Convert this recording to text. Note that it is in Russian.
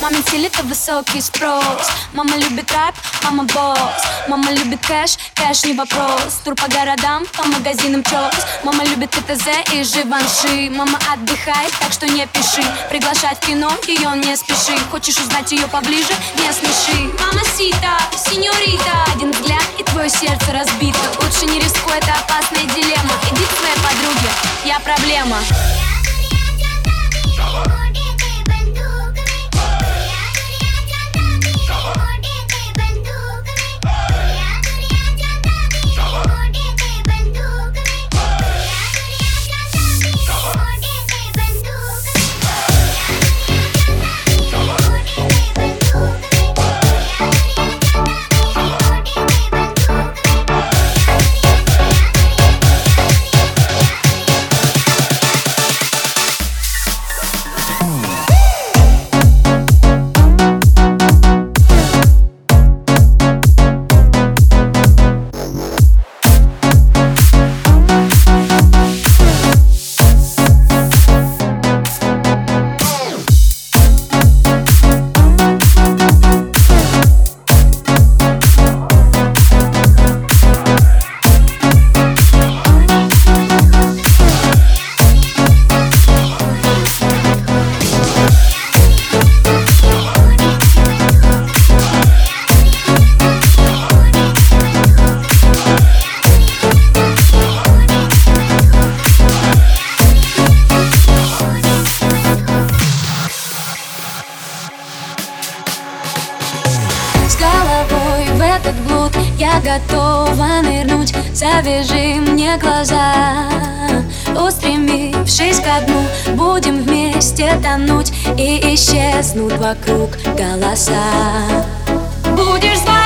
Маме это высокий спрос. Мама любит рэп, мама босс Мама любит кэш, кэш не вопрос. Тур по городам, по магазинам чокс. Мама любит ТТЗ и Живанши. Мама отдыхает, так что не пиши. Приглашать в кино, ее не спеши. Хочешь узнать ее поближе, не смеши. Мама сита, сеньорита. Один взгляд и твое сердце разбито. Лучше не рискуй, это опасная дилемма. Иди к своей подруге, я проблема Bye. Готова нырнуть. Завяжи мне глаза. Устремившись ко дну Будем вместе тонуть И исчезнут вокруг голоса. Будешь звать